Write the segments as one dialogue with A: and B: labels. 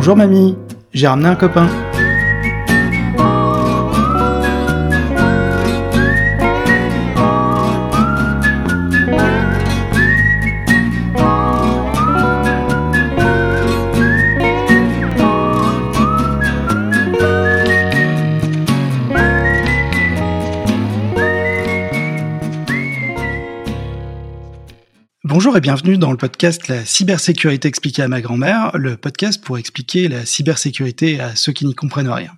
A: Bonjour mamie, j'ai ramené un copain. Et bienvenue dans le podcast La cybersécurité expliquée à ma grand-mère, le podcast pour expliquer la cybersécurité à ceux qui n'y comprennent rien.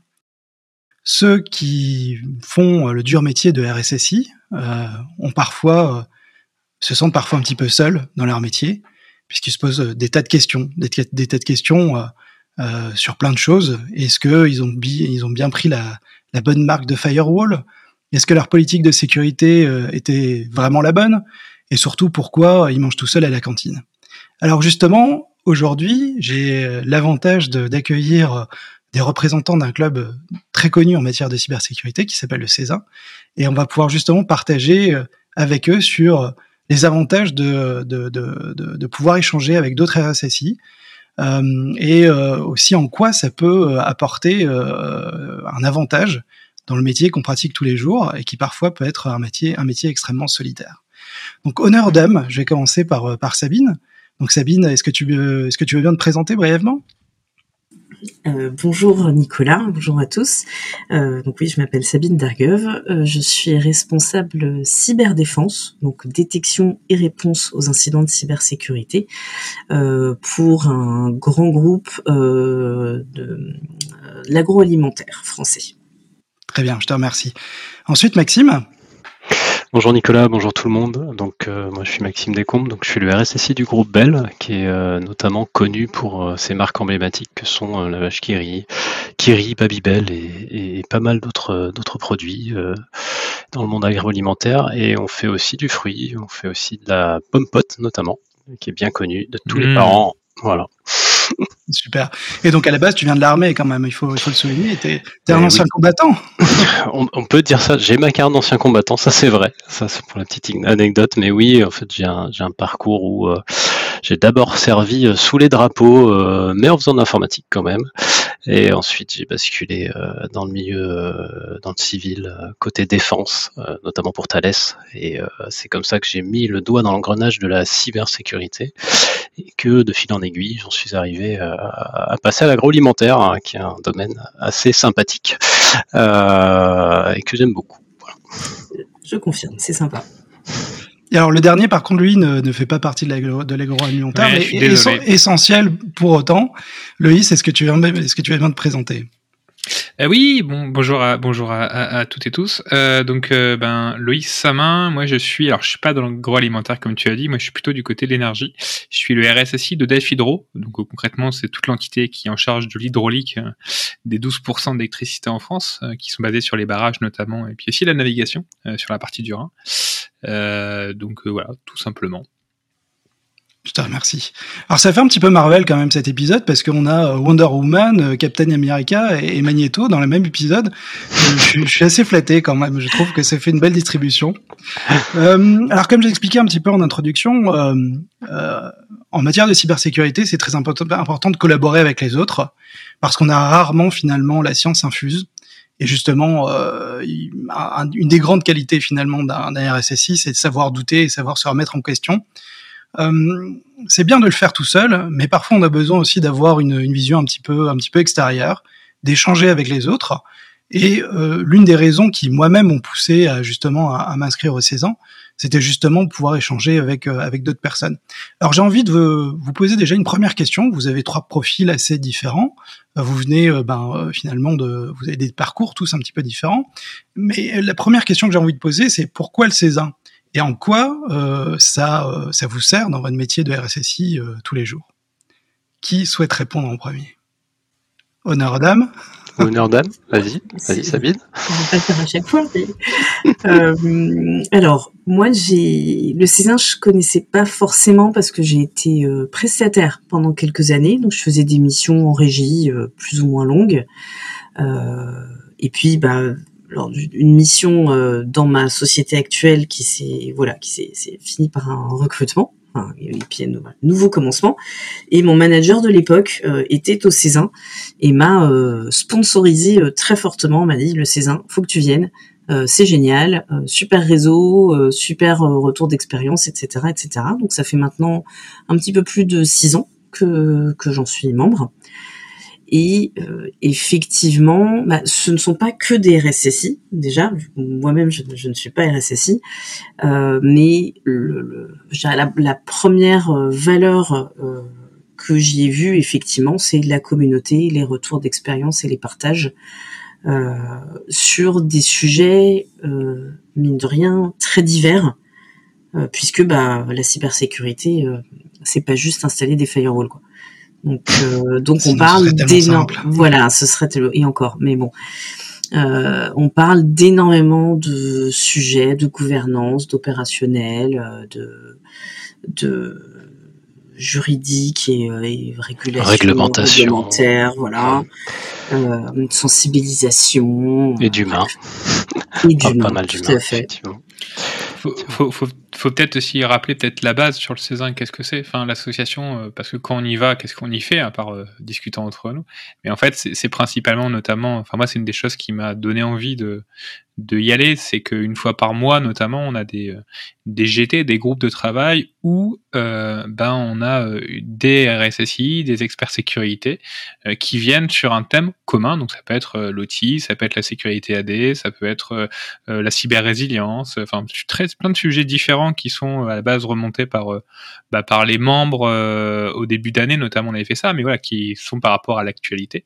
A: Ceux qui font le dur métier de RSSI euh, ont parfois, euh, se sentent parfois un petit peu seuls dans leur métier, puisqu'ils se posent des tas de questions, des, tas de questions euh, sur plein de choses. Est-ce qu'ils ont, bien pris la, bonne marque de firewall? Est-ce que leur politique de sécurité était vraiment la bonne? Et surtout pourquoi il mange tout seul à la cantine. Alors justement, aujourd'hui, j'ai l'avantage d'accueillir des représentants d'un club très connu en matière de cybersécurité qui s'appelle le CESA, et on va pouvoir justement partager avec eux sur les avantages de, de, de, de pouvoir échanger avec d'autres RSSI, euh, et euh, aussi en quoi ça peut apporter euh, un avantage dans le métier qu'on pratique tous les jours et qui parfois peut être un métier, un métier extrêmement solitaire. Donc honneur aux dames, je vais commencer par, euh, par Sabine. Donc Sabine, est-ce que tu veux, est-ce que tu veux bien te présenter brièvement?
B: Euh, bonjour Nicolas, bonjour à tous. Euh, donc oui, je m'appelle Sabine Dargueuve. Euh, je suis responsable cyberdéfense, donc détection et réponse aux incidents de cybersécurité euh, pour un grand groupe euh, de l'agroalimentaire français.
A: Très bien, je te remercie. Ensuite, Maxime.
C: Bonjour Nicolas, bonjour tout le monde. Donc euh, moi je suis Maxime Descombes, donc je suis le RSSI du groupe Bell, qui est euh, notamment connu pour euh, ses marques emblématiques que sont la vache Kiri, Kiri, Babybel et, et pas mal d'autres d'autres produits dans le monde agroalimentaire. Et on fait aussi du fruit, on fait aussi de la pomme pote notamment, qui est bien connue de tous les mmh. parents. Voilà.
A: Super. Et donc à la base, tu viens de l'armée quand même, il faut, il faut le souligner. Tu es, un eh ancien combattant.
C: on, on, peut dire ça. J'ai ma carte d'ancien combattant, ça c'est vrai. Ça c'est pour la petite anecdote. Mais oui, en fait, j'ai un, un, parcours où euh, j'ai d'abord servi euh, sous les drapeaux, euh, mais en faisant de l'informatique quand même. Et ensuite, j'ai basculé euh, dans le milieu, euh, dans le civil, euh, côté défense, notamment pour Thales. Et c'est comme ça que j'ai mis le doigt dans l'engrenage de la cybersécurité et que de fil en aiguille, j'en suis arrivé à passer à l'agroalimentaire, hein, qui est un domaine assez sympathique et que j'aime beaucoup.
B: Je confirme, c'est sympa.
A: Et alors le dernier, par contre, lui, ne, ne fait pas partie de l'agroalimentaire, ouais, mais est essentiel pour autant. Loïs, est-ce que tu viens, est-ce que tu viens de te présenter?
D: Euh, oui, bon, bonjour à bonjour à, à, à toutes et tous. Euh, donc, euh, ben Loïs Samin, moi je suis, alors je suis pas dans l'agroalimentaire comme tu as dit, moi je suis plutôt du côté de l'énergie. Je suis le RSSI de Delphi Hydro, donc euh, concrètement c'est toute l'entité qui est en charge de l'hydraulique euh, des 12% d'électricité en France, qui sont basés sur les barrages notamment, et puis aussi la navigation sur la partie du Rhin. Donc voilà, tout simplement.
A: Je te remercie. Alors ça fait un petit peu Marvel quand même cet épisode parce qu'on a euh, Wonder Woman, euh, Captain America et Magneto dans le même épisode. Euh, je, suis assez flatté quand même. Je trouve que ça fait une belle distribution. Euh, alors comme j'ai expliqué un petit peu en introduction, euh, euh, en matière de cybersécurité, c'est très important de collaborer avec les autres parce qu'on a rarement finalement la science infuse. Et justement, une des grandes qualités finalement d'un RSSI, c'est de savoir douter et savoir se remettre en question. Euh, c'est bien de le faire tout seul, mais parfois on a besoin aussi d'avoir une, vision un petit peu, extérieure, d'échanger avec les autres. Et euh, l'une des raisons qui moi-même ont poussé à, justement à, à m'inscrire au 16 ans, c'était justement de pouvoir échanger avec euh, avec d'autres personnes. Alors j'ai envie de vous, poser déjà une première question. Vous avez trois profils assez différents. Vous venez euh, ben, euh, finalement de, vous avez des parcours tous un petit peu différents. Mais la première question que j'ai envie de poser, c'est pourquoi le Césin et en quoi euh, ça, euh, vous sert dans votre métier de RSSI euh, tous les jours? Qui souhaite répondre en premier? Honneur
C: Honneur dame, vas-y, vas-y Sabine.
B: On va pas le faire à chaque fois. Mais... euh, alors, moi, j'ai le Césin, je connaissais pas forcément parce que j'ai été euh, prestataire pendant quelques années, donc je faisais des missions en régie euh, plus ou moins longues. Euh, et puis, bah, lors d'une mission euh, dans ma société actuelle qui s'est voilà qui s'est fini par un recrutement et puis un nouveau commencement. Et mon manager de l'époque était au Césin et m'a sponsorisé très fortement. M'a dit le Césin, faut que tu viennes. c'est génial, super réseau, super retour d'expérience, etc., etc. Donc ça fait maintenant un petit peu plus de six ans que, que j'en suis membre. Et euh, effectivement, bah, ce ne sont pas que des RSSI. Déjà, moi-même, je, ne suis pas RSSI, euh, mais le, la, la, première euh, valeur euh, que j'y ai vue, effectivement, c'est la communauté, les retours d'expérience et les partages euh, sur des sujets, mine de rien, très divers, puisque bah, la cybersécurité, c'est pas juste installer des firewalls. Quoi. Donc, euh, donc on parle d'énormément. Voilà, ce serait et encore, mais bon, euh, on parle d'énormément de sujets, de gouvernance, d'opérationnel, euh, de de juridique et, et régulation,
C: réglementation,
B: réglementaire, voilà, euh, sensibilisation.
C: Et d'humain,
B: et d'humain, pas mal d'humain, tout à fait.
D: Faut, faut, faut faut peut-être aussi rappeler peut-être la base sur le Césin, qu'est-ce que c'est, enfin l'association, euh, parce que quand on y va, qu'est-ce qu'on y fait à part euh, discutant entre nous? Mais en fait, c'est principalement, notamment, enfin moi, c'est une des choses qui m'a donné envie de de y aller, c'est qu'une fois par mois, notamment, on a des, euh, des GT, des groupes de travail où euh, ben on a euh, des RSSI, des experts sécurité qui viennent sur un thème commun. Donc ça peut être l'OT, ça peut être la sécurité AD, ça peut être la cyber-résilience, enfin très plein de sujets différents qui sont à la base remontés par bah, par les membres au début d'année, notamment on avait fait ça, mais voilà qui sont par rapport à l'actualité.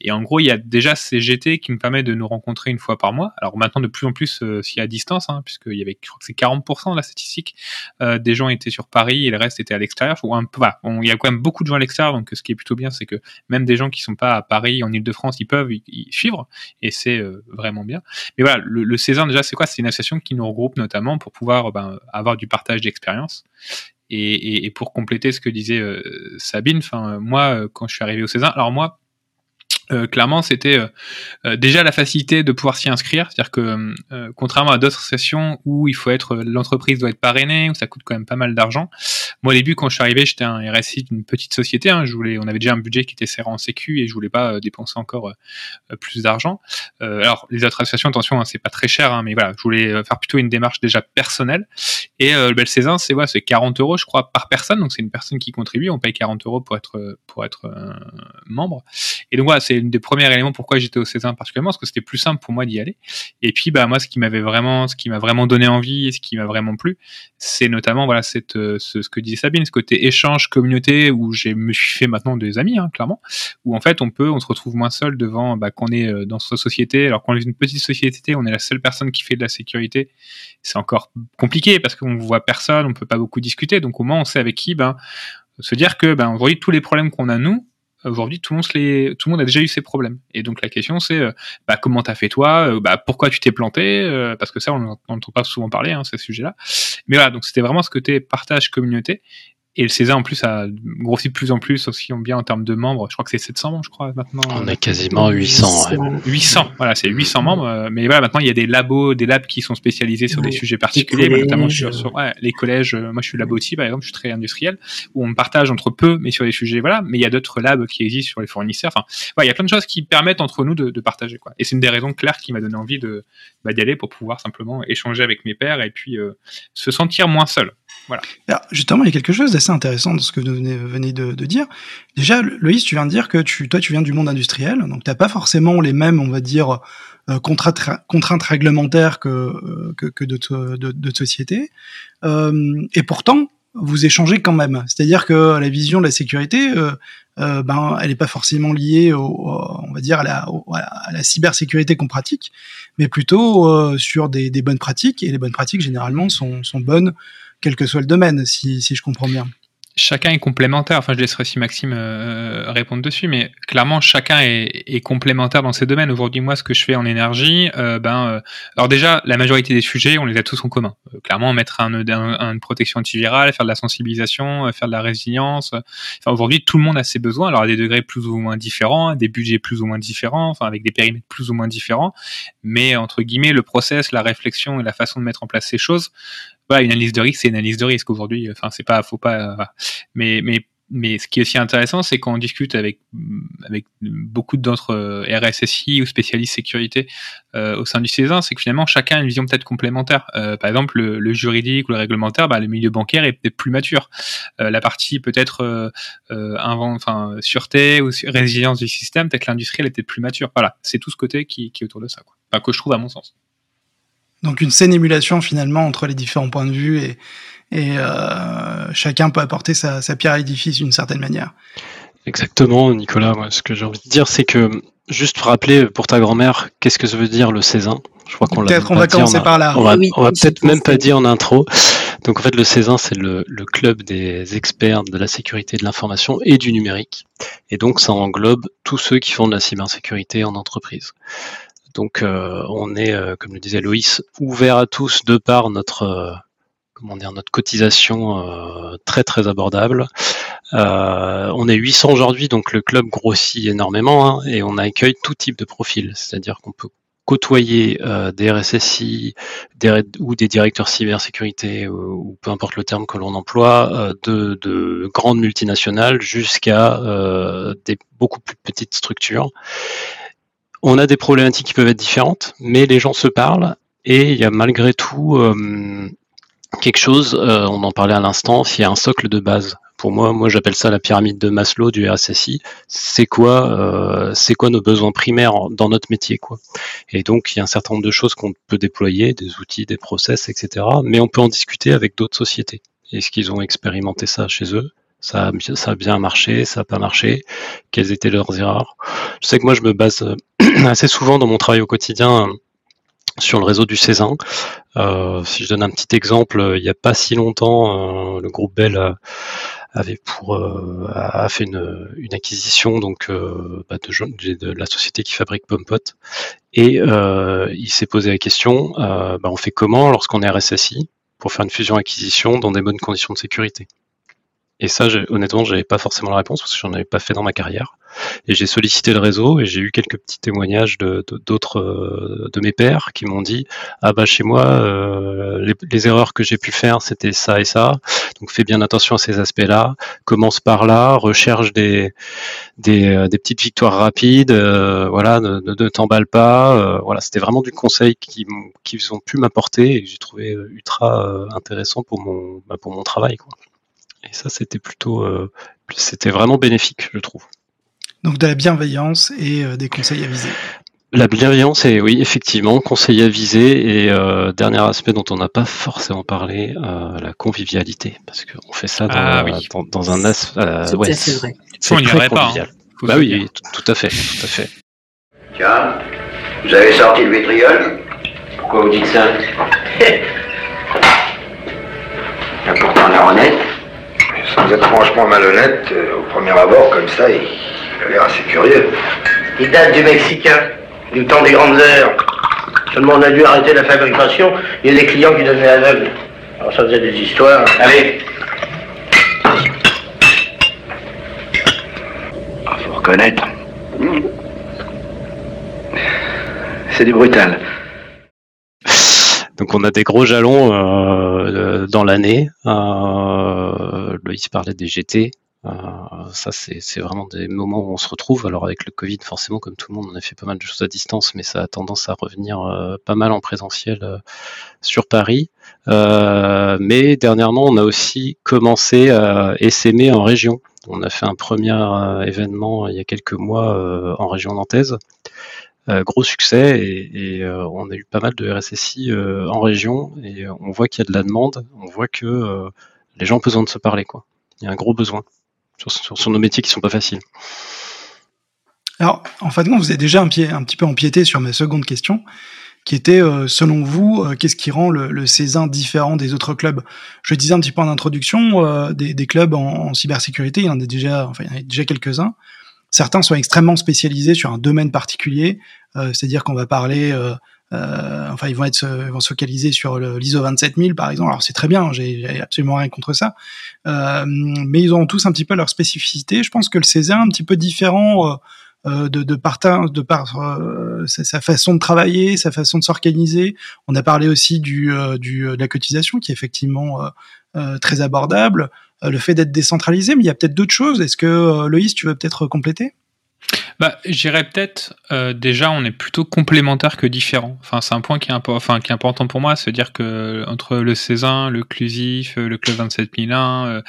D: Et en gros, il y a déjà ces GT qui me permettent de nous rencontrer une fois par mois. Alors maintenant de plus en plus euh, si à distance, hein, puisqu'il y avait, je crois que c'est 40% de la statistique, euh, des gens étaient sur Paris et le reste était à l'extérieur. voilà, il y a quand même beaucoup de gens à l'extérieur, donc ce qui est plutôt bien, c'est que même des gens qui sont pas à Paris, en Ile-de-France, ils peuvent y, suivre, et c'est euh, vraiment bien. Mais voilà, le, César déjà, c'est quoi? C'est une association qui nous regroupe notamment pour pouvoir ben, avoir du partage d'expérience. Et, pour compléter ce que disait euh, Sabine, enfin moi quand je suis arrivé au César, alors moi euh, clairement, c'était euh, euh, déjà la facilité de pouvoir s'y inscrire, c'est-à-dire que contrairement à d'autres sessions où il faut être l'entreprise doit être parrainée, où ça coûte quand même pas mal d'argent. Moi, au début, quand je suis arrivé, j'étais un RSI d'une petite société. Hein, je voulais, on avait déjà un budget qui était serré en sécu et je voulais pas dépenser encore plus d'argent. alors, les autres associations, attention, hein, c'est pas très cher, hein, mais voilà, je voulais faire plutôt une démarche déjà personnelle. Et le Bel Cézanne, c'est voilà, c'est 40 euros, je crois, par personne. Donc c'est une personne qui contribue. On paye 40 euros pour être pour être membre. Et donc voilà, c'est des premiers éléments pourquoi j'étais au César particulièrement, parce que c'était plus simple pour moi d'y aller. Et puis, bah, moi, ce qui m'avait vraiment, ce qui m'a vraiment donné envie et ce qui m'a vraiment plu, c'est notamment, voilà, cette, euh, ce, que disait Sabine, ce côté échange, communauté, où je me suis fait maintenant des amis, hein, clairement, où en fait, on peut, on se retrouve moins seul devant, bah, qu'on est euh, dans sa société, alors qu'on est une petite société, on est la seule personne qui fait de la sécurité. C'est encore compliqué parce qu'on voit personne, on peut pas beaucoup discuter. Donc, au moins, on sait avec qui, ben, se dire que, ben, aujourd'hui, tous les problèmes qu'on a nous, Aujourd'hui, tout le monde a déjà eu ses problèmes. Et donc la question c'est, euh, bah, comment t'as fait toi euh, Bah pourquoi tu t'es planté euh, Parce que ça, on n'entend pas souvent parler, hein, ces sujets-là. Mais voilà, donc c'était vraiment ce côté partage communauté. Et le César en plus a grossi de plus en plus aussi bien en termes de membres. Je crois que c'est 700 membres, je crois maintenant.
C: On est quasiment 800.
D: 800, voilà, c'est 800 membres. Euh, mais voilà, maintenant il y a des labos, des labs qui sont spécialisés sur des sujets particuliers, notamment sur, ouais, les collèges. Euh, moi, je suis labo aussi, par exemple, je suis très industriel, où on partage entre peu, mais sur des sujets, voilà. Mais il y a d'autres labs qui existent sur les fournisseurs. Enfin, voilà, il y a plein de choses qui permettent entre nous de, de partager, quoi. Et c'est une des raisons claires qui m'a donné envie de bah, d'y aller pour pouvoir simplement échanger avec mes pairs et puis euh, se sentir moins seul. Voilà.
A: Alors, justement, il y a quelque chose d'assez intéressant dans ce que vous venez, de, dire. Déjà, Loïs, tu viens de dire que tu, toi, tu viens du monde industriel, donc tu n'as pas forcément les mêmes, on va dire, euh, contraintes, réglementaires que, euh, d'autres sociétés. Euh, et pourtant, vous échangez quand même. C'est-à-dire que la vision de la sécurité, ben, elle n'est pas forcément liée, au, on va dire, à la, cybersécurité qu'on pratique, mais plutôt sur des, bonnes pratiques. Et les bonnes pratiques, généralement, sont bonnes quel que soit le domaine, si, je comprends bien
D: chacun est complémentaire. Enfin, je laisserai si Maxime euh, répondre dessus, mais clairement, chacun est, complémentaire dans ces domaines. Aujourd'hui, moi, ce que je fais en énergie, euh, ben, euh, alors déjà, la majorité des sujets, on les a tous en commun. Clairement, mettre un, une protection antivirale, faire de la sensibilisation, faire de la résilience. Enfin, aujourd'hui, tout le monde a ses besoins. Alors, à des degrés plus ou moins différents, des budgets plus ou moins différents, enfin, avec des périmètres plus ou moins différents. Mais entre guillemets, le process, la réflexion et la façon de mettre en place ces choses une analyse de risque, c'est une analyse de risque aujourd'hui. Enfin, c'est pas, faut pas. mais mais mais ce qui est aussi intéressant, c'est quand on discute avec avec beaucoup d'autres euh, RSSI ou spécialistes sécurité euh, au sein du CESIN, c'est que finalement chacun a une vision peut-être complémentaire. Euh, par exemple, le, juridique ou le réglementaire, bah, le milieu bancaire est peut-être plus mature. La partie peut-être enfin sûreté ou résilience du système, peut-être l'industriel est peut-être plus mature. Voilà, c'est tout ce côté qui, est autour de ça, quoi. Que je trouve à mon sens.
A: Donc une saine émulation finalement entre les différents points de vue et, et euh, chacun peut apporter sa, sa pierre à l'édifice d'une certaine manière.
C: Exactement, Nicolas. Moi, ce que j'ai envie de dire, c'est que juste rappeler pour ta grand-mère, qu'est-ce que ça veut dire le Cézin
A: Je crois qu'on Peut-être on va commencer par là.
C: On va, va peut-être même pas dire en intro. Donc en fait, le Cézin, c'est le, le, club des experts de la sécurité de l'information et du numérique. Et donc ça englobe tous ceux qui font de la cybersécurité en entreprise. Donc euh, on est, euh, comme le disait Loïs, ouvert à tous de par notre euh, comment dire notre cotisation très très abordable. on est 800 aujourd'hui, donc le club grossit énormément hein, et on accueille tout type de profil, c'est-à-dire qu'on peut côtoyer des RSSI des, ou des directeurs cybersécurité ou, peu importe le terme que l'on emploie, de, de, grandes multinationales jusqu'à des beaucoup plus petites structures. On a des problématiques qui peuvent être différentes, mais les gens se parlent et il y a malgré tout euh, quelque chose, euh, on en parlait à l'instant, il y a un socle de base. Pour moi, moi j'appelle ça la pyramide de Maslow du RSSI. C'est quoi, euh, c'est quoi nos besoins primaires dans notre métier, quoi? Et donc il y a un certain nombre de choses qu'on peut déployer, des outils, des process, etc. Mais on peut en discuter avec d'autres sociétés. Est-ce qu'ils ont expérimenté ça chez eux ça a, bien marché, ça n'a pas marché, quelles étaient leurs erreurs. Je sais que moi je me base assez souvent dans mon travail au quotidien sur le réseau du Cézanne. Euh, si je donne un petit exemple, il n'y a pas si longtemps, euh, le groupe Bell avait pour euh, a fait une, acquisition donc euh, bah, de, de, la société qui fabrique Pompot et il s'est posé la question bah, on fait comment lorsqu'on est RSSI pour faire une fusion acquisition dans des bonnes conditions de sécurité? Et ça, honnêtement, j'avais pas forcément la réponse parce que j'en avais pas fait dans ma carrière. Et j'ai sollicité le réseau et j'ai eu quelques petits témoignages de d'autres de, de, mes pairs qui m'ont dit ah bah chez moi euh, les, erreurs que j'ai pu faire c'était ça et ça. Donc fais bien attention à ces aspects-là. Commence par là, recherche des des, euh, des petites victoires rapides. Euh, voilà, ne, ne, t'emballe pas. voilà, c'était vraiment du conseil qui qu'ils ont pu m'apporter et que j'ai trouvé ultra intéressant pour mon bah, pour mon travail quoi. Et ça, c'était plutôt, euh, c'était vraiment bénéfique, je trouve.
A: Donc de la bienveillance et euh, des conseils avisés.
C: La bienveillance et oui, effectivement, conseils avisés et euh, dernier aspect dont on n'a pas forcément parlé, la convivialité, parce qu'on fait ça dans, ah dans, un as.
B: ouais, c'est vrai.
D: on n'y aurait pas. Hein.
C: Bah oui, tout, à fait, tout à fait.
E: Tiens, vous avez sorti le vitriol?
F: Pourquoi vous dites ça?
E: Important la honnête.
F: Vous êtes franchement malhonnête, euh, au premier abord, comme ça, il, a l'air assez curieux.
E: Il date du Mexicain, du temps des grandes heures. Seulement on a dû arrêter la fabrication, il y a des clients qui devenaient aveugles. Alors ça faisait des histoires.
F: Allez ah, faut reconnaître. C'est du brutal.
C: Donc on a des gros jalons euh, dans l'année. Euh, Loïs parlait des GT. Euh, ça, c'est vraiment des moments où on se retrouve. Alors avec le Covid, forcément, comme tout le monde, on a fait pas mal de choses à distance, mais ça a tendance à revenir euh, pas mal en présentiel euh, sur Paris. mais dernièrement, on a aussi commencé à essaimer en région. On a fait un premier événement il y a quelques mois en région nantaise. Gros succès et, euh, on a eu pas mal de RSSI en région et on voit qu'il y a de la demande, on voit que les gens ont besoin de se parler. Quoi. Il y a un gros besoin sur, sur, nos métiers qui sont pas faciles.
A: Alors, en fait, vous avez déjà un, pied, un petit peu empiété sur ma seconde question, qui était, selon vous, qu'est-ce qui rend le, le Césin différent des autres clubs? Je disais un petit peu en introduction, des, des, clubs en, en, cybersécurité, il y en a déjà, enfin, il y en a déjà quelques-uns. Certains sont extrêmement spécialisés sur un domaine particulier, euh, c'est-à-dire qu'on va parler, euh, euh, enfin ils vont être, vont se focaliser sur l'ISO 27000 par exemple. Alors c'est très bien, j'ai absolument rien contre ça, mais ils ont tous un petit peu leur spécificité. Je pense que le César est un petit peu différent de, de par, de par sa, façon de travailler, sa façon de s'organiser. On a parlé aussi du, du de la cotisation qui est effectivement très abordable, le fait d'être décentralisé, mais il y a peut-être d'autres choses. Est-ce que Loïs, tu veux peut-être compléter?
D: Bah, j'irais peut-être euh, déjà on est plutôt complémentaires que différents. Enfin, c'est un point qui est, enfin, qui est important pour moi, c'est dire que entre le Cézanne, le Clusif, le club 27001, euh,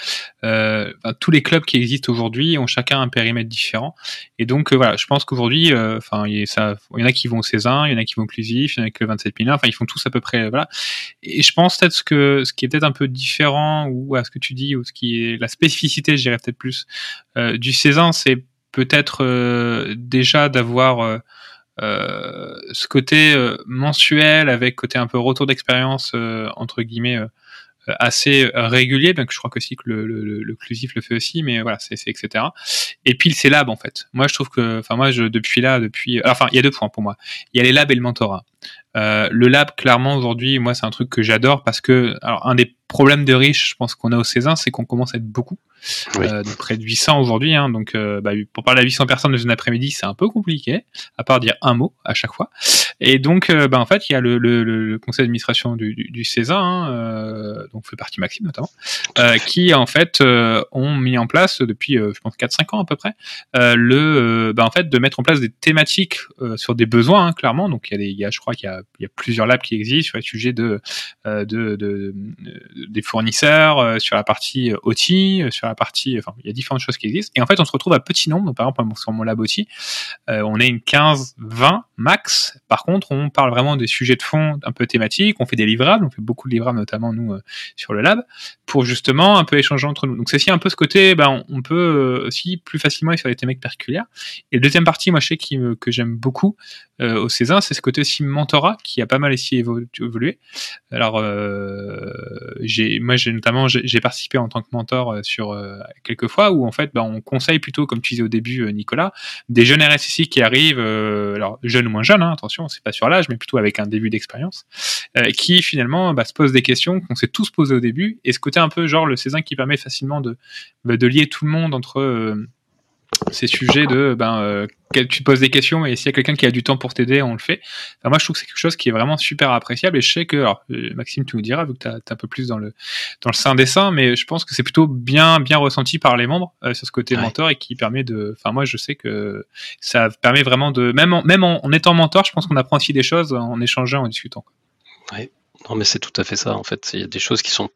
D: euh, tous les clubs qui existent aujourd'hui ont chacun un périmètre différent. Et donc euh, voilà, je pense qu'aujourd'hui, euh, enfin, il, y en a qui vont au Cézanne, il y en a qui vont au Clusif, il y en a que le 27001. Enfin, ils font tous à peu près voilà. Et je pense peut-être ce que ce qui est peut-être un peu différent ou à ce que tu dis ou ce qui est la spécificité, je dirais peut-être plus du Cézanne, c'est peut-être euh, déjà d'avoir euh, euh, ce côté mensuel avec côté un peu retour d'expérience entre guillemets assez régulier, bien que je crois que que le, le, le, fait aussi, mais voilà, c'est etc. Et puis c'est lab en fait. Moi je trouve que, enfin moi depuis là, depuis, enfin il y a deux points pour moi. Il y a les labs et le mentorat. Le lab, clairement, aujourd'hui, moi, c'est un truc que j'adore parce que, alors, un des problèmes de riches, je pense qu'on a au César, c'est qu'on commence à être beaucoup. Euh, près de 800 aujourd'hui. Hein, donc, euh, bah, pour parler à 800 personnes dans une après-midi, c'est un peu compliqué, à part dire un mot à chaque fois. Et donc, euh, bah, en fait, il y a le, le, le conseil d'administration du, du, du César, hein, dont fait partie Maxime notamment, qui, en fait, ont mis en place depuis, je pense, 4-5 ans à peu près, le, bah, en fait, de mettre en place des thématiques sur des besoins, hein, clairement. Donc, il y a, des, il y a je crois qu'il y y a plusieurs labs qui existent sur les sujets de, euh, de, de, des fournisseurs, sur la partie OT, sur la partie, enfin, il y a différentes choses qui existent. Et en fait, on se retrouve à petit nombre. Donc, par exemple, sur mon lab OT, euh, on est une 15, 20 max. Par contre, on parle vraiment des sujets de fond un peu thématiques. On fait des livrables. On fait beaucoup de livrables, notamment nous, sur le lab, pour justement un peu échanger entre nous. Donc, c'est aussi un peu ce côté, ben, on peut aussi plus facilement aller sur des thématiques particulières. Et la deuxième partie, moi, je sais qui, que j'aime beaucoup au César, c'est ce côté aussi mentorat qui a pas mal essayé évolué. Alors, euh, j'ai, moi, j'ai notamment, j'ai participé en tant que mentor euh, sur euh, quelques fois où en fait, bah, on conseille plutôt, comme tu disais au début, Nicolas, des jeunes RSSI qui arrivent, alors jeunes ou moins jeunes, hein, attention, c'est pas sur l'âge, mais plutôt avec un début d'expérience, qui finalement bah, se posent des questions qu'on s'est tous posées au début, et ce côté un peu genre le Césin qui permet facilement de, bah, de lier tout le monde entre ces sujets de ben euh, tu poses des questions et s'il y a quelqu'un qui a du temps pour t'aider, on le fait. Enfin, moi, je trouve que c'est quelque chose qui est vraiment super appréciable et je sais que alors, euh, Maxime, tu nous diras vu que tu es un peu plus dans le dans le sein des seins, mais je pense que c'est plutôt bien bien ressenti par les membres euh, sur ce côté mentor et qui permet de. Enfin, moi, je sais que ça permet vraiment de même en, même en, étant mentor, je pense qu'on apprend aussi des choses en échangeant, en discutant.
C: Oui, non, mais c'est tout à fait ça. En fait, il y a des choses qui sont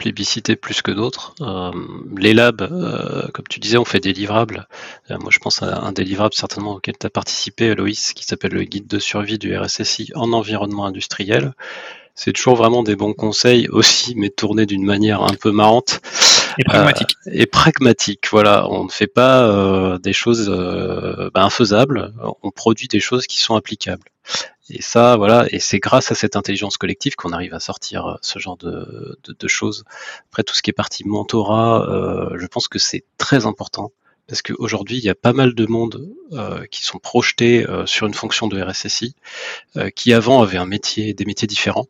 C: plébiscité plus que d'autres. Euh, les labs, euh, comme tu disais, on fait des livrables. Euh, moi, je pense à un des livrables certainement auquel tu as participé, Loïs, qui s'appelle le guide de survie du RSSI en environnement industriel. C'est toujours vraiment des bons conseils aussi, mais tournés d'une manière un peu marrante.
D: Et pragmatique.
C: et pragmatique, voilà. On ne fait pas des choses ben, infaisables, on produit des choses qui sont applicables. Et ça, voilà, et c'est grâce à cette intelligence collective qu'on arrive à sortir euh, ce genre de, choses. Après, tout ce qui est partie mentorat, euh, je pense que c'est très important parce qu'aujourd'hui, il y a pas mal de monde euh, qui sont projetés sur une fonction de RSSI, qui avant avaient un métier, des métiers différents,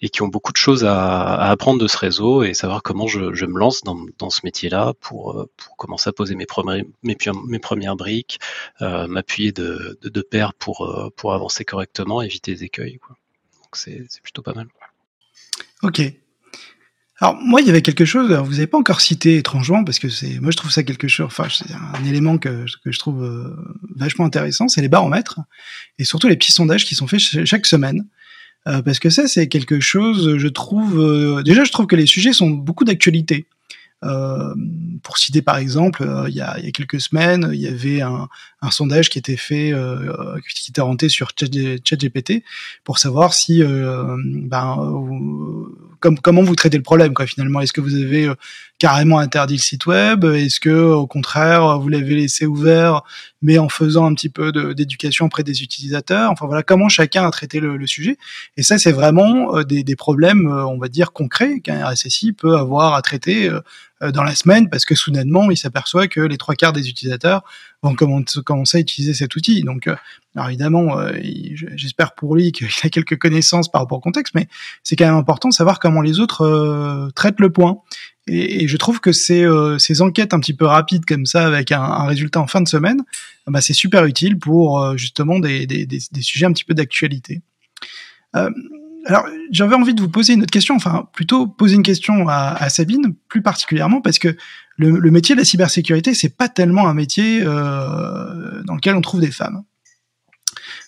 C: et qui ont beaucoup de choses à, apprendre de ce réseau et savoir comment je, me lance dans, ce métier-là pour, euh, pour, commencer à poser mes, premières briques, euh, m'appuyer de, de, de, pair pour, euh, avancer correctement, éviter les écueils. Donc c'est plutôt pas mal.
A: Ok. Alors moi, il y avait quelque chose. vous n'avez pas encore cité étrangement parce que moi je trouve ça quelque chose. Enfin, c'est un élément que je trouve vachement intéressant. C'est les baromètres et surtout les petits sondages qui sont faits chaque semaine. Euh, parce que ça, c'est quelque chose, je trouve. Euh, déjà, je trouve que les sujets sont beaucoup d'actualité. Euh, pour citer par exemple, euh, il, y a, y a, quelques semaines, il y avait un, un sondage qui était fait, euh, qui était renté sur ChatGPT pour savoir si, ben, comme, comment vous traitez le problème, quoi. Finalement, est-ce que vous avez carrément interdit le site web Est-ce que, au contraire, vous l'avez laissé ouvert, mais en faisant un petit peu d'éducation auprès des utilisateurs? Enfin voilà, comment chacun a traité le, sujet? Et ça, c'est vraiment des, des, problèmes, on va dire concrets qu'un RSSI peut avoir à traiter euh, dans la semaine parce que soudainement il s'aperçoit que les trois quarts des utilisateurs vont commencer à utiliser cet outil. Donc, euh, évidemment, euh, j'espère pour lui qu'il a quelques connaissances par rapport au contexte, mais c'est quand même important de savoir comment les autres traitent le point. Et, je trouve que ces, ces enquêtes un petit peu rapides comme ça, avec un, résultat en fin de semaine, bah, c'est super utile pour justement des, des, des, des, sujets un petit peu d'actualité. Euh, alors, j'avais envie de vous poser une autre question, enfin plutôt poser une question à, à Sabine, plus particulièrement parce que le, le, métier de la cybersécurité, c'est pas tellement un métier euh, dans lequel on trouve des femmes.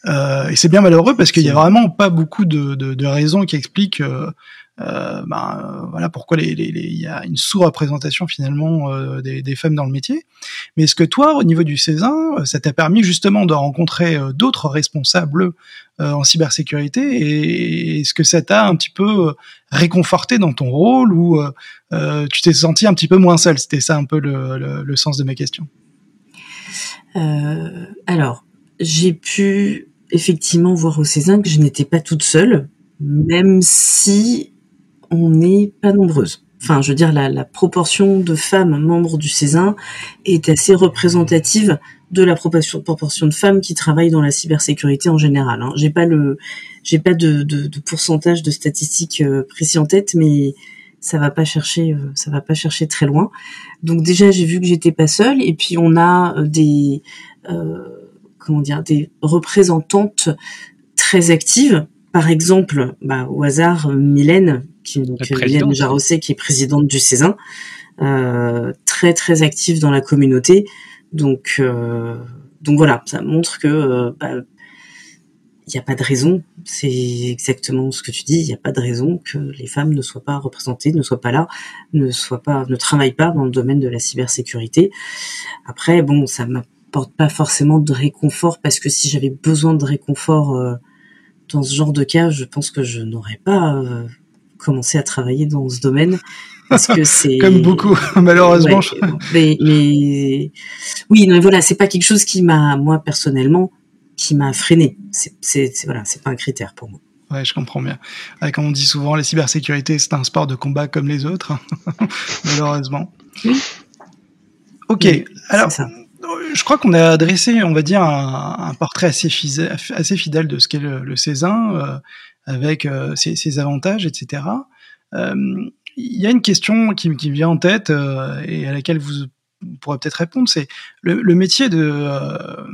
A: Euh, et c'est bien malheureux parce qu'il y a vraiment pas beaucoup de, de, de raisons qui expliquent euh, euh, ben, voilà pourquoi il les, les, y a une sous-représentation finalement euh, des, des, femmes dans le métier. Mais est-ce que toi, au niveau du Césin, euh, ça t'a permis justement de rencontrer d'autres responsables en cybersécurité et est-ce que ça t'a un petit peu réconforté dans ton rôle ou tu t'es senti un petit peu moins seul C'était ça un peu le, le, le, sens de ma question.
B: alors, j'ai pu effectivement voir au Césin que je n'étais pas toute seule, même si on n'est pas nombreuses. Enfin, je veux dire, la, proportion de femmes membres du Césin est assez représentative de la proportion, proportion de femmes qui travaillent dans la cybersécurité en général. Hein. J'ai pas le, j'ai pas de, pourcentage de statistiques euh, précis en tête, mais ça va pas chercher, euh, ça va pas chercher très loin. Donc déjà, j'ai vu que j'étais pas seule, et puis on a euh, des, comment dire, des représentantes très actives. Par exemple, bah, au hasard, Mylène, qui, donc, Mylène qui est présidente du Césin, euh, très très active dans la communauté. Donc, euh, donc voilà, ça montre que euh, bah, il n'y a pas de raison, c'est exactement ce que tu dis, il n'y a pas de raison que les femmes ne soient pas représentées, ne soient pas là, ne soient pas, ne travaillent pas dans le domaine de la cybersécurité. Après, bon, ça m'apporte pas forcément de réconfort parce que si j'avais besoin de réconfort euh, dans ce genre de cas, je pense que je n'aurais pas euh, commencer à travailler dans ce domaine parce que c'est
A: comme beaucoup malheureusement.
B: mais, mais, oui, non, voilà, c'est pas quelque chose qui m'a moi personnellement qui m'a freiné. C'est voilà, c'est pas un critère pour moi.
A: Ouais, je comprends bien. comme on dit souvent, la cybersécurité, c'est un sport de combat comme les autres, malheureusement. Oui. Ok, alors, je crois qu'on a adressé, on va dire, un, portrait assez, fidèle de ce qu'est le, le Césin. Euh, avec euh, ses, avantages, etc. Euh, il y a une question qui, me vient en tête et à laquelle vous pourrez peut-être répondre, c'est le, métier de,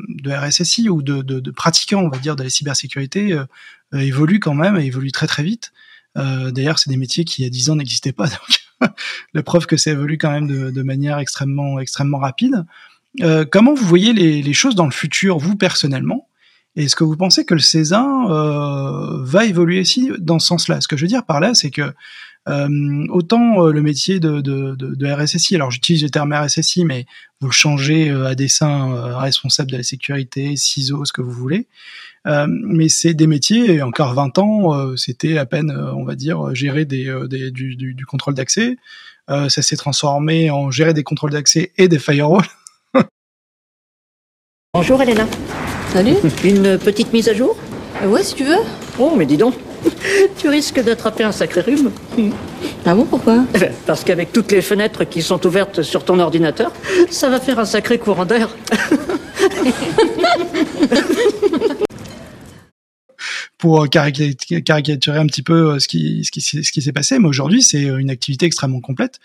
A: de RSSI ou de, de, pratiquant, on va dire, de la cybersécurité évolue quand même, évolue très très vite. D'ailleurs, c'est des métiers qui, il y a 10 ans, n'existaient pas. Donc, la preuve que ça évolue quand même de, manière extrêmement, extrêmement rapide. Comment vous voyez les, choses dans le futur, vous personnellement? Est-ce que vous pensez que le Césin euh, va évoluer aussi dans ce sens-là? Ce que je veux dire par là, c'est que euh, autant euh, le métier de, de, RSSI, alors j'utilise le terme RSSI, mais vous le changez euh, à dessein euh, responsable de la sécurité, CISO, ce que vous voulez. mais c'est des métiers, et encore 20 ans, c'était à peine, on va dire, gérer du, contrôle d'accès. ça s'est transformé en gérer des contrôles d'accès et des firewalls.
G: Bonjour Elena.
H: Salut.
G: Une petite mise à jour
H: euh, Ouais, si tu veux.
G: Oh, mais dis donc, tu risques d'attraper un sacré rhume.
H: Ah bon, pourquoi?
G: Eh ben, Parce qu'avec toutes les fenêtres qui sont ouvertes sur ton ordinateur, ça va faire un sacré courant d'air.
A: pour caricaturer un petit peu euh, ce qui, ce qui, ce qui s'est passé, mais aujourd'hui, c'est euh, une activité extrêmement complète,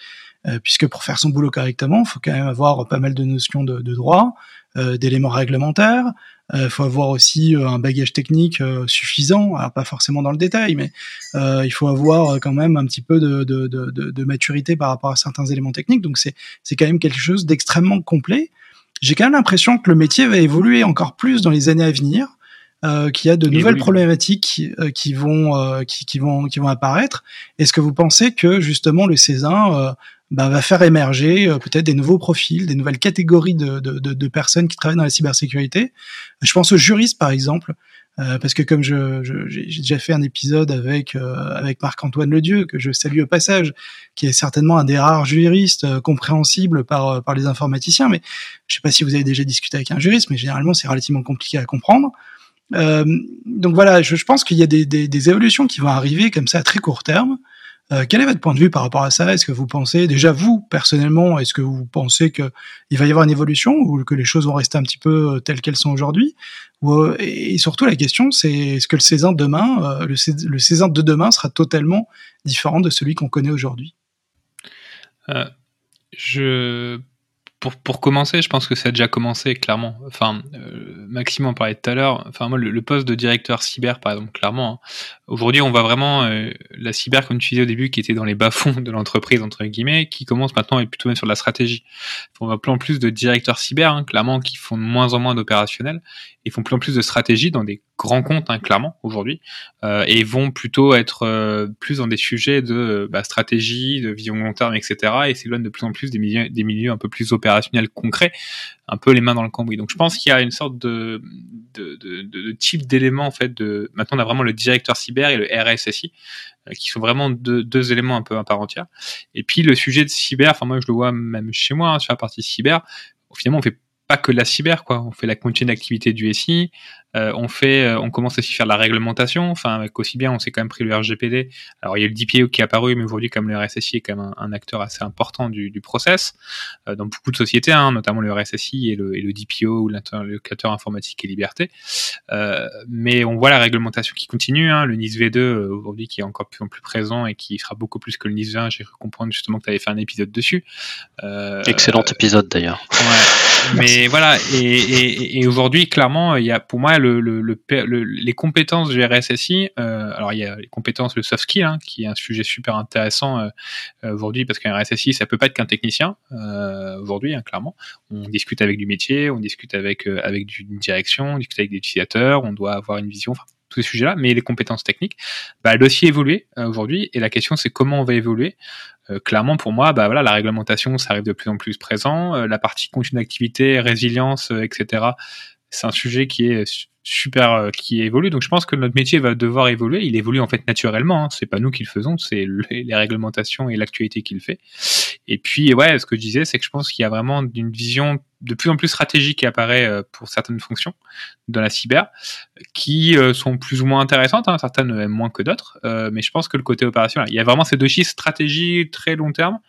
A: puisque pour faire son boulot correctement, il faut quand même avoir pas mal de notions de, de droit, d'éléments réglementaires, il euh, faut avoir aussi euh, un bagage technique euh, suffisant, alors pas forcément dans le détail, mais il faut avoir quand même un petit peu de, de, de, de maturité par rapport à certains éléments techniques. Donc c'est c'est quand même quelque chose d'extrêmement complet. J'ai quand même l'impression que le métier va évoluer encore plus dans les années à venir. Euh, qu'il y a de nouvelles problématiques qui, qui vont qui, qui, vont qui vont apparaître. Est-ce que vous pensez que justement le Césin bah, va faire émerger euh, peut-être des nouveaux profils, des nouvelles catégories de, de, de, de, personnes qui travaillent dans la cybersécurité. Je pense aux juristes, par exemple, euh, parce que comme je, j'ai déjà fait un épisode avec euh, avec Marc-Antoine Ledieu, que je salue au passage, qui est certainement un des rares juristes compréhensibles par par les informaticiens. Mais je sais pas si vous avez déjà discuté avec un juriste, mais généralement c'est relativement compliqué à comprendre. donc voilà, je, je pense qu'il y a des, des, des, évolutions qui vont arriver comme ça à très court terme. Euh, quel est votre point de vue par rapport à ça? Est-ce que vous pensez, déjà vous personnellement, est-ce que vous pensez qu'il va y avoir une évolution ou que les choses vont rester un petit peu euh, telles qu'elles sont aujourd'hui? Euh, Et surtout la question, c'est est-ce que le de demain, le, Césin de demain sera totalement différent de celui qu'on connaît aujourd'hui?
D: Euh, je pour, pour commencer, je pense que ça a déjà commencé, clairement. Enfin, euh, Maxime en parlait tout à l'heure. Enfin, moi, le, poste de directeur cyber, par exemple, clairement, hein. aujourd'hui, on voit vraiment euh, la cyber, comme tu disais au début, qui était dans les bas-fonds de l'entreprise, entre guillemets, qui commence maintenant et plutôt même sur la stratégie. On voit plus en plus de directeurs cyber, hein, clairement, qui font de moins en moins d'opérationnels et font plus en plus de stratégie dans des grands comptes, hein, clairement, aujourd'hui, euh, et vont plutôt être euh, plus dans des sujets de bah, stratégie, de vision long terme, etc., et s'éloignent de plus en plus des milieux, des milieux un peu plus opérationnels, concrets, un peu les mains dans le cambouis. Donc je pense qu'il y a une sorte de, de, de, de type d'éléments, en fait, de... Maintenant, on a vraiment le directeur cyber et le RSSI, euh, qui sont vraiment deux, deux, éléments un peu à part entière. Et puis le sujet de cyber, enfin moi je le vois même chez moi, hein, sur la partie cyber, finalement on fait pas que la cyber, quoi. On fait la continue d'activité du SI, euh, on fait, euh, on commence aussi à faire la réglementation. Enfin, avec aussi bien, on s'est quand même pris le RGPD. Alors, il y a le DPO qui est apparu, mais aujourd'hui, comme le RSSI est quand même un, acteur assez important du, du process euh, dans beaucoup de sociétés, hein, notamment le RSSI et le, et le DPO ou l'interlocuteur informatique et liberté. Mais on voit la réglementation qui continue. Hein, le NIS V2 aujourd'hui qui est encore plus, plus présent et qui sera beaucoup plus que le NIS 20. J'ai cru comprendre justement que tu avais fait un épisode dessus.
C: Excellent épisode d'ailleurs.
D: Ouais. Mais voilà, et, aujourd'hui, clairement, il y a pour moi le, le, le, les compétences du RSSI. Euh, alors il y a les compétences, le soft skill, hein, qui est un sujet super intéressant euh, euh aujourd'hui parce qu'un RSSI, ça peut pas être qu'un technicien aujourd'hui, hein, clairement. On discute avec du métier, on discute avec avec une direction, on discute avec des utilisateurs, on doit avoir une vision. Tous ces sujets-là, mais les compétences techniques, bah, elles aussi évoluer euh, aujourd'hui. Et la question, c'est comment on va évoluer. Euh, clairement, pour moi, bah, voilà, la réglementation, ça arrive de plus en plus présent. Euh, la partie continue d'activité, résilience, etc., c'est un sujet qui est super euh, qui évolue. Donc je pense que notre métier va devoir évoluer. Il évolue en fait naturellement. Hein. C'est pas nous qui le faisons, c'est les réglementations et l'actualité qui le fait. Et puis ouais, ce que je disais, c'est que je pense qu'il y a vraiment une vision de plus en plus stratégique qui apparaît euh, pour certaines fonctions de la cyber, qui euh, sont plus ou moins intéressantes. Hein. Certaines même moins que d'autres, mais je pense que le côté opérationnel, il y a vraiment ces deux chiffres stratégie très long terme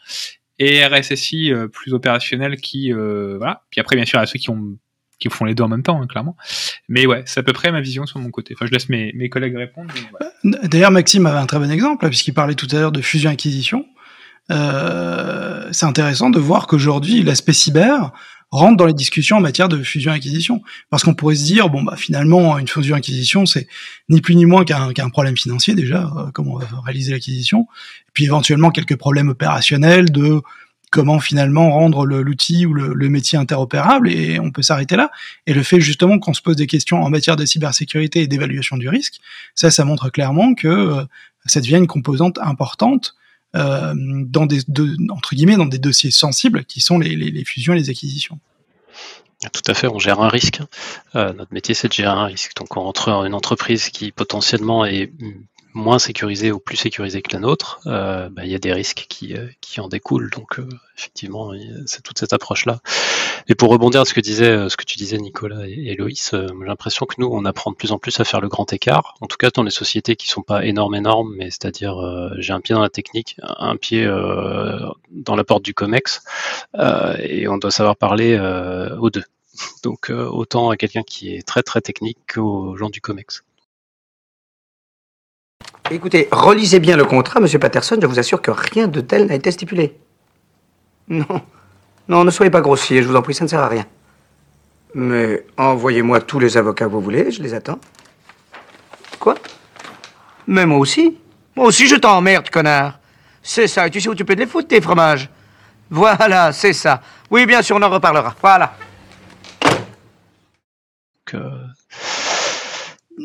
D: et RSSI plus opérationnel qui voilà. Puis après bien sûr il y a ceux qui ont qui font les deux en même temps, hein, clairement. Mais ouais, c'est à peu près ma vision sur mon côté. Enfin, je laisse mes, mes collègues répondre.
A: Euh, d'ailleurs, Maxime avait un très bon exemple, puisqu'il parlait tout à l'heure de fusion-acquisition. Euh, c'est intéressant de voir qu'aujourd'hui, l'aspect cyber rentre dans les discussions en matière de fusion-acquisition. Parce qu'on pourrait se dire, bon, bah, finalement, une fusion-acquisition, c'est ni plus ni moins qu'un qu'un problème financier, déjà, euh, comment on va réaliser l'acquisition. Puis éventuellement quelques problèmes opérationnels de comment finalement rendre l'outil ou le, métier interopérable et on peut s'arrêter là. Et le fait justement qu'on se pose des questions en matière de cybersécurité et d'évaluation du risque, ça, ça montre clairement que euh, ça devient une composante importante euh, dans des entre guillemets dans des dossiers sensibles qui sont les, fusions et les acquisitions.
C: Tout à fait, on gère un risque. Euh, notre métier, c'est de gérer un risque. Donc, on rentre dans une entreprise qui potentiellement est moins sécurisée ou plus sécurisée que la nôtre, euh, bah, il y a des risques qui, euh, qui en découlent. Donc euh, effectivement, c'est toute cette approche-là. Et pour rebondir à ce que disait, ce que tu disais Nicolas et, Loïs, j'ai l'impression que nous, on apprend de plus en plus à faire le grand écart. En tout cas, dans les sociétés qui sont pas énormes, énormes, mais c'est-à-dire j'ai un pied dans la technique, un pied dans la porte du Comex, et on doit savoir parler aux deux. Donc autant à quelqu'un qui est très très technique qu'aux gens du Comex.
E: Écoutez, relisez bien le contrat, monsieur Patterson, je vous assure que rien de tel n'a été stipulé. Non. Non, ne soyez pas grossier, je vous en prie, ça ne sert à rien. Mais envoyez-moi tous les avocats que vous voulez, je les attends. Quoi? Mais moi aussi Moi aussi, je t'emmerde, connard. C'est ça, et tu sais où tu peux te les foutre, tes fromages? Voilà, c'est ça. Oui, bien sûr, on en reparlera. Voilà.
C: Que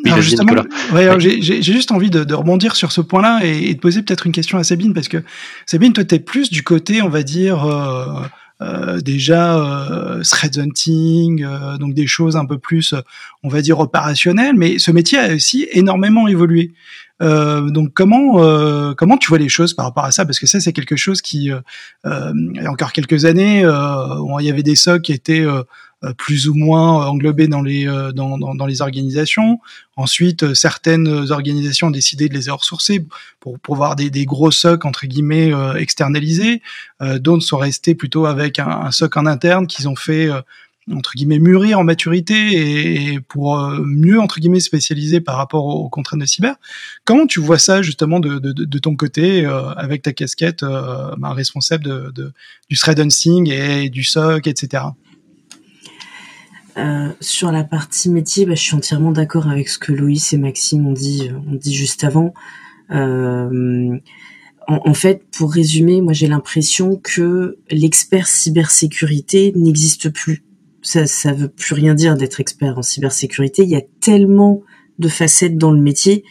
A: j'ai juste envie de, de, rebondir sur ce point-là et, de poser peut-être une question à Sabine parce que Sabine, toi, t'es plus du côté, on va dire. Euh, euh, déjà euh, thread hunting, euh, donc des choses un peu plus, on va dire opérationnelles, mais ce métier a aussi énormément évolué. Euh, donc comment euh, comment tu vois les choses par rapport à ça? Parce que ça c'est quelque chose qui, il y a encore quelques années, il y avait des SOC qui étaient euh, plus ou moins englobés dans les euh, dans, dans, dans les organisations. Ensuite, euh, certaines organisations ont décidé de les ressourcer pour pour avoir des, des gros socs entre guillemets externalisés. D'autres sont restés plutôt avec un, un soc en interne qu'ils ont fait entre guillemets mûrir en maturité et, pour mieux entre guillemets spécialiser par rapport aux, contraintes de cyber. Comment tu vois ça justement de, de, de ton côté avec ta casquette bah, responsable de, du thread hunting et, du SOC, etc.
B: Euh, sur la partie métier, bah, je suis entièrement d'accord avec ce que Loïs et Maxime ont dit, ont dit juste avant. Euh, en, fait, pour résumer, moi j'ai l'impression que l'expert cybersécurité n'existe plus. Ça, ça veut plus rien dire d'être expert en cybersécurité. Il y a tellement de facettes dans le métier.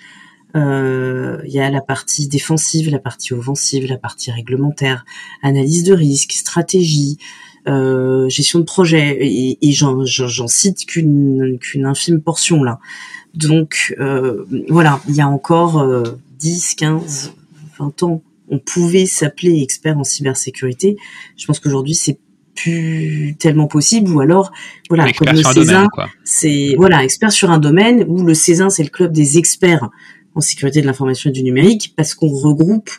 B: Euh, il y a la partie défensive, la partie offensive, la partie réglementaire, analyse de risque, stratégie, euh, gestion de projet, et, et j'en cite qu'une qu'une infime portion là. Donc euh, voilà, il y a encore 10, 15, 20 ans, on pouvait s'appeler expert en cybersécurité. Je pense qu'aujourd'hui c'est plus tellement possible ou alors voilà comme le César c'est voilà expert sur un domaine où le César c'est le club des experts en sécurité de l'information et du numérique parce qu'on regroupe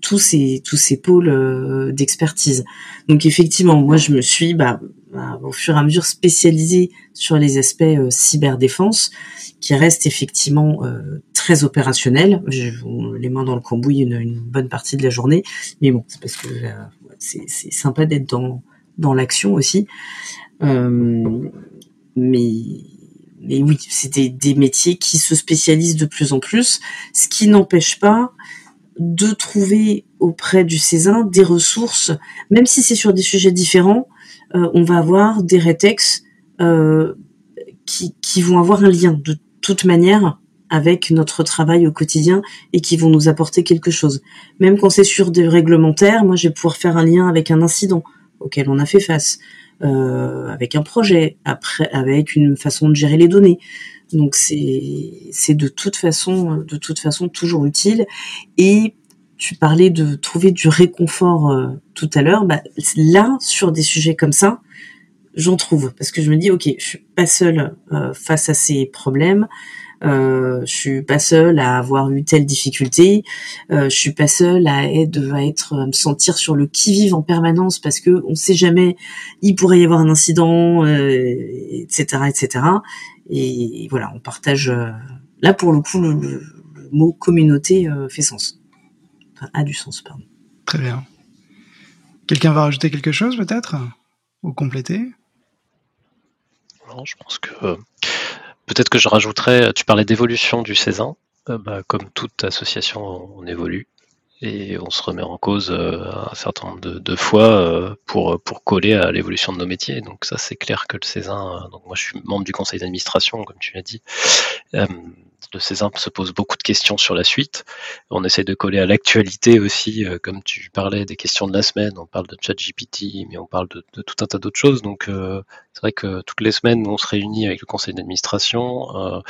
B: tous ces tous ces pôles euh, d'expertise. Donc effectivement, moi je me suis bah, bah, au fur et à mesure spécialisée sur les aspects euh, cyberdéfense qui restent effectivement euh, très opérationnels. J'ai les mains dans le cambouis une, bonne partie de la journée, mais bon, c'est parce que c'est sympa d'être dans dans l'action aussi. mais mais oui, c'est des, métiers qui se spécialisent de plus en plus, ce qui n'empêche pas de trouver auprès du Césin des ressources, même si c'est sur des sujets différents, euh, on va avoir des rétex euh, qui, vont avoir un lien de toute manière avec notre travail au quotidien et qui vont nous apporter quelque chose. Même quand c'est sur des réglementaires, moi je vais pouvoir faire un lien avec un incident auquel on a fait face. Euh, avec un projet, avec une façon de gérer les données. Donc c'est de toute façon de toute façon toujours utile. Et tu parlais de trouver du réconfort euh, tout à l'heure. Bah, là sur des sujets comme ça, j'en trouve parce que je me dis ok, je suis pas seule euh, face à ces problèmes. Euh, je suis pas seule à avoir eu telle difficulté. Euh, je suis pas seule à être, à être, à me sentir sur le qui vive en permanence parce que on sait jamais, il pourrait y avoir un incident, etc., euh, etc. Et voilà, on partage. Euh, là, pour le coup, le, mot communauté euh, fait sens. Enfin, a du sens, pardon.
A: Très bien. Quelqu'un va rajouter quelque chose peut-être ou compléter?
C: Non, je pense que Peut-être que je rajouterais, tu parlais d'évolution du Césin. Euh, bah, comme toute association, on, évolue et on se remet en cause euh, un certain nombre de, fois euh, pour, pour coller à l'évolution de nos métiers. Donc ça, c'est clair que le Césin, donc moi je suis membre du conseil d'administration, comme tu l'as dit, le César se pose beaucoup de questions sur la suite. On essaie de coller à l'actualité aussi, euh, comme tu parlais des questions de la semaine. On parle de ChatGPT, mais on parle de, tout un tas d'autres choses. Donc, euh, c'est vrai que toutes les semaines, on se réunit avec le conseil d'administration. Euh,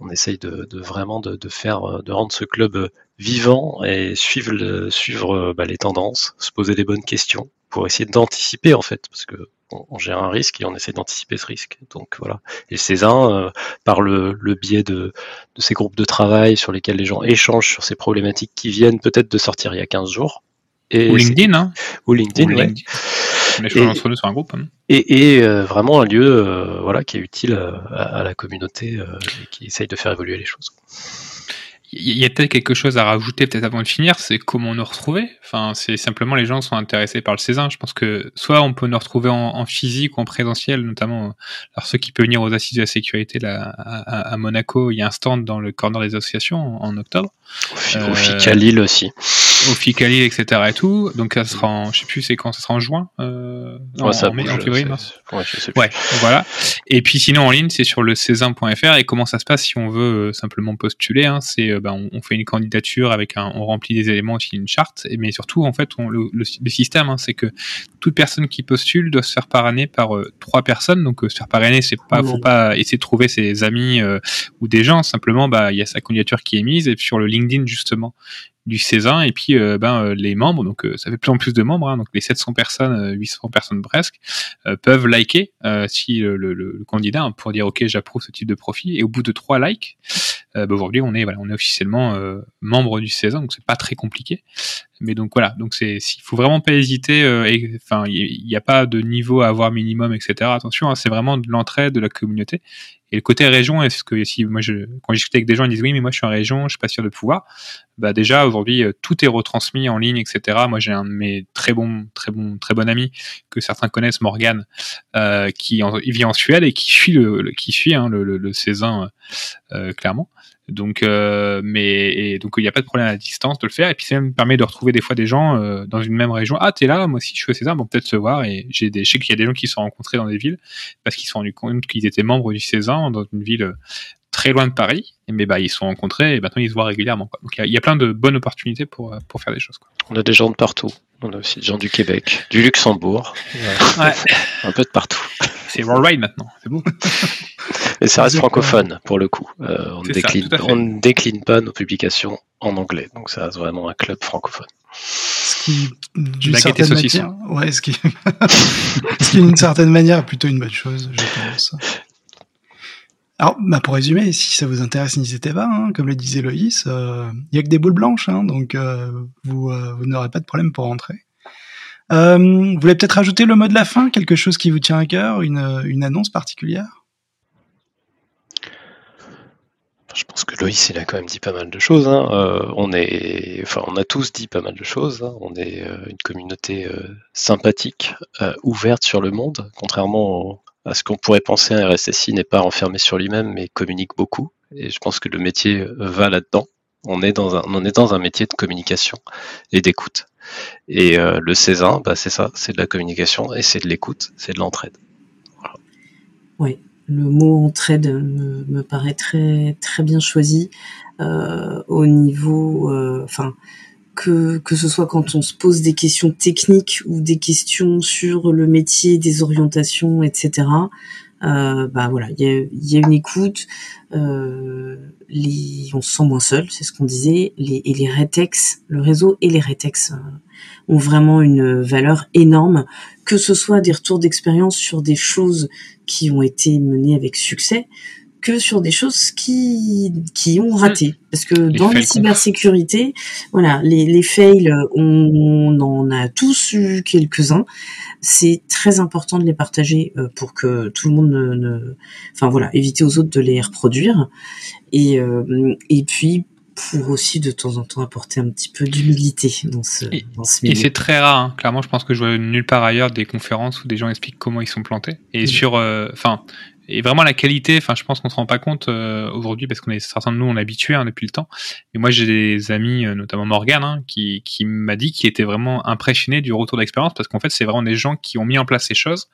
C: on essaye de, vraiment de, faire, de rendre ce club vivant et suivre, suivre bah, les tendances, se poser les bonnes questions pour essayer d'anticiper en fait, parce que on, gère un risque et on essaie d'anticiper ce risque. Donc voilà. Et Cézanne, euh, par le, biais de, ces groupes de travail sur lesquels les gens échangent sur ces problématiques qui viennent peut-être de sortir il y a 15 jours.
D: Et ou LinkedIn, hein
C: Ou LinkedIn,
D: ou LinkedIn. et, entre nous sur un groupe. Hein.
C: Et, euh, vraiment un lieu euh, voilà, qui est utile à, la communauté et qui essaye de faire évoluer les choses
D: il y a peut-être quelque chose à rajouter peut-être avant de finir, c'est comment nous retrouver? Enfin, c'est simplement les gens sont intéressés par le Césin. Je pense que soit on peut nous retrouver en, physique ou en présentiel, notamment alors ceux qui peuvent venir aux assises de la sécurité là, à, Monaco, il y a un stand dans le corner des associations en, octobre.
C: Au, euh, FIC à Lille aussi.
D: Au etc. et tout. Donc ça sera en, je sais plus c'est quand, ça sera en juin, euh,
C: non, ça en,
D: février, mars. Ouais, je sais plus. ouais, voilà. Et puis sinon en ligne, c'est sur le césin.fr et comment ça se passe si on veut euh, simplement postuler. Hein, c'est euh, ben, on, fait une candidature avec un, on remplit des éléments aussi une charte, mais surtout en fait on, le, le, système, hein, c'est que toute personne qui postule doit se faire parrainer par euh, trois personnes. Donc se faire parrainer, c'est pas, faut pas essayer de trouver ses amis ou des gens. Simplement, bah il y a sa candidature qui est mise et sur le LinkedIn justement du Césin et puis euh, ben euh, les membres donc euh, ça fait plus en plus de membres hein, donc les 700 personnes 800 personnes presque peuvent liker si le, candidat hein, pour dire ok j'approuve ce type de profil et au bout de trois likes ben, aujourd'hui on est voilà on est officiellement membre du Césin donc c'est pas très compliqué Mais donc voilà, donc c'est, il faut vraiment pas hésiter. euh, enfin, il n'y a pas de niveau à avoir minimum, etc. Attention, hein, c'est vraiment de l'entraide de la communauté. Et le côté région, est-ce que si moi, quand je discute avec des gens, ils disent oui, mais moi je suis en région, je suis pas sûr de pouvoir. Bah déjà aujourd'hui, euh, tout est retransmis en ligne, etc. Moi, j'ai un de mes très bons, très bons, très bon ami que certains connaissent, Morgan, euh, qui il vit en Suède et qui suit le, le- qui suit hein, le, le, le clairement. Donc, euh, mais et donc il n'y a pas de problème à la distance de le faire. Et puis ça me permet de retrouver des fois des gens euh, dans une même région. Ah, t'es là, moi aussi je suis au César, bon peut-être se voir. Et j'ai des, je sais qu'il y a des gens qui se sont rencontrés dans des villes parce qu'ils se sont rendus compte qu'ils étaient membres du César dans une ville euh, très loin de Paris. Et mais bah ils se sont rencontrés et maintenant ils se voient régulièrement. Quoi. Donc il y a- il y, a plein de bonnes opportunités pour euh, pour faire des choses. Quoi.
C: On a des gens de partout. On a aussi des gens du Québec, du Luxembourg,
D: Ouais.
C: un peu de partout.
D: C'est worldwide maintenant. C'est beau.
C: Et ça reste francophone pour le coup. Euh, on, ne
D: ça,
C: décline, on ne pas nos publications en anglais. Donc ça reste vraiment un club francophone.
A: Ce qui, d'une certaine manière, ouais, ce qui, ce qui d'une certaine manière est plutôt une bonne chose, je pense. Alors, bah, pour résumer, si ça vous intéresse, n'hésitez pas. hein. Comme le disait Loïs, il y a que des boules blanches, hein, donc euh, vous, euh, vous n'aurez pas de problème pour rentrer. Euh, vous voulez peut-être ajouter le mot de la fin, quelque chose qui vous tient à cœur, une, une annonce particulière?
C: Je pense que Loïs, il a quand même dit pas mal de choses. hein. Euh, on est, enfin, on a tous dit pas mal de choses. hein. On est euh, une communauté euh, sympathique, ouverte sur le monde, contrairement à ce qu'on pourrait penser. Un RSSI n'est pas enfermé sur lui-même, mais communique beaucoup. Et je pense que le métier va là-dedans. On est dans un, on est dans un métier de communication et d'écoute. Et le Césin, bah, c'est ça, c'est de la communication et c'est de l'écoute, c'est de l'entraide.
B: Oui, le mot entraide me, me paraît très très bien choisi euh, au niveau, euh, enfin que que ce soit quand on se pose des questions techniques ou des questions sur le métier, des orientations, etc. Euh, bah voilà, il y a, y a une écoute. Euh, les, on se sent moins seul, c'est ce qu'on disait. Les, et les rétex, le réseau et les rétex euh, ont vraiment une valeur énorme, que ce soit des retours d'expérience sur des choses qui ont été menées avec succès que sur des choses qui qui ont raté. Parce que
D: Les
B: dans la cybersécurité voilà les les fails on, en a tous eu quelques-uns. C'est très important de les partager euh, pour que tout le monde ne, ne- enfin voilà éviter aux autres de les reproduire. Et euh, et puis pour aussi de temps en temps apporter un petit peu d'humilité dans ce
D: Et-
B: dans ce
D: Et
B: milieu
D: c'est très rare, hein. clairement. Je pense que je vois nulle part ailleurs des conférences où des gens expliquent comment ils sont plantés. Et sur, euh, enfin, et vraiment la qualité. Enfin, je pense qu'on se rend pas compte euh, aujourd'hui parce qu'on est certains de nous on est habitués hein, depuis le temps. Et moi, j'ai des amis, euh, notamment Morgan, hein, qui qui m'a dit qu'il était vraiment impressionné du retour d'expérience parce qu'en fait, c'est vraiment des gens qui ont mis en place ces choses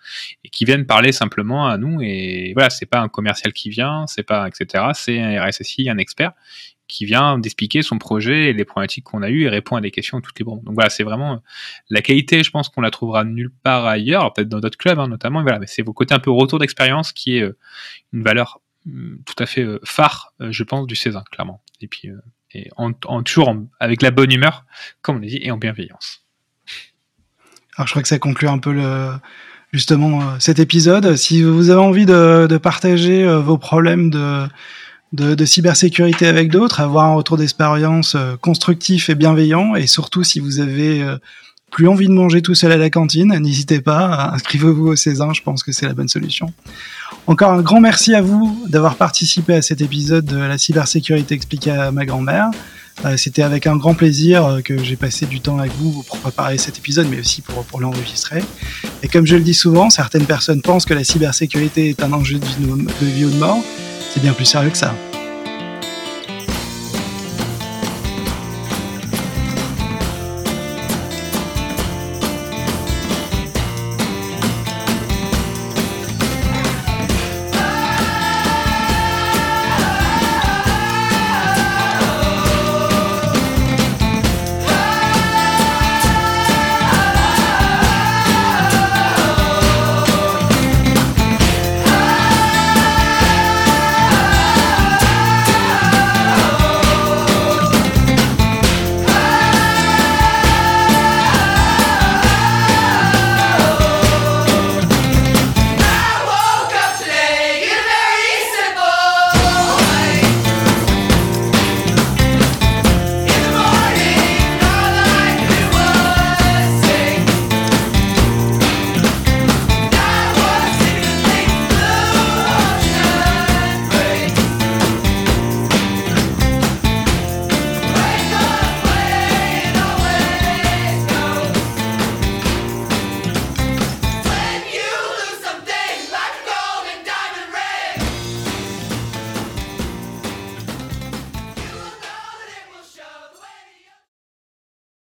D: et qui viennent parler simplement à nous. Et voilà, c'est pas un commercial qui vient, c'est pas etc. C'est un RSSI, un expert qui vient d'expliquer son projet et les problématiques qu'on a eues et répond à des questions toutes libres. Donc voilà, c'est vraiment euh, la qualité, je pense qu'on la trouvera nulle part ailleurs, peut-être dans d'autres clubs hein, notamment, mais c'est vos côtés un peu retour d'expérience qui est euh, une valeur hum, tout à fait euh, phare, je pense, du César, clairement. Et puis, et en, toujours avec la bonne humeur, comme on l'a dit, et en bienveillance.
A: Alors je crois que ça conclut un peu justement cet épisode. Si vous avez envie de, partager vos problèmes de, de, de cybersécurité avec d'autres, avoir un retour d'expérience euh, constructif et bienveillant, et surtout si vous avez euh, plus envie de manger tout seul à la cantine, n'hésitez pas, inscrivez-vous au Césin, je pense que c'est la bonne solution. Encore un grand merci à vous d'avoir participé à cet épisode de la cybersécurité expliquée à ma grand-mère. Euh, C'était avec un grand plaisir que j'ai passé du temps avec vous pour préparer cet épisode, mais aussi pour, pour l'enregistrer. Et comme je le dis souvent, certaines personnes pensent que la cybersécurité est un enjeu de vie ou de mort. C'est bien plus sérieux que ça.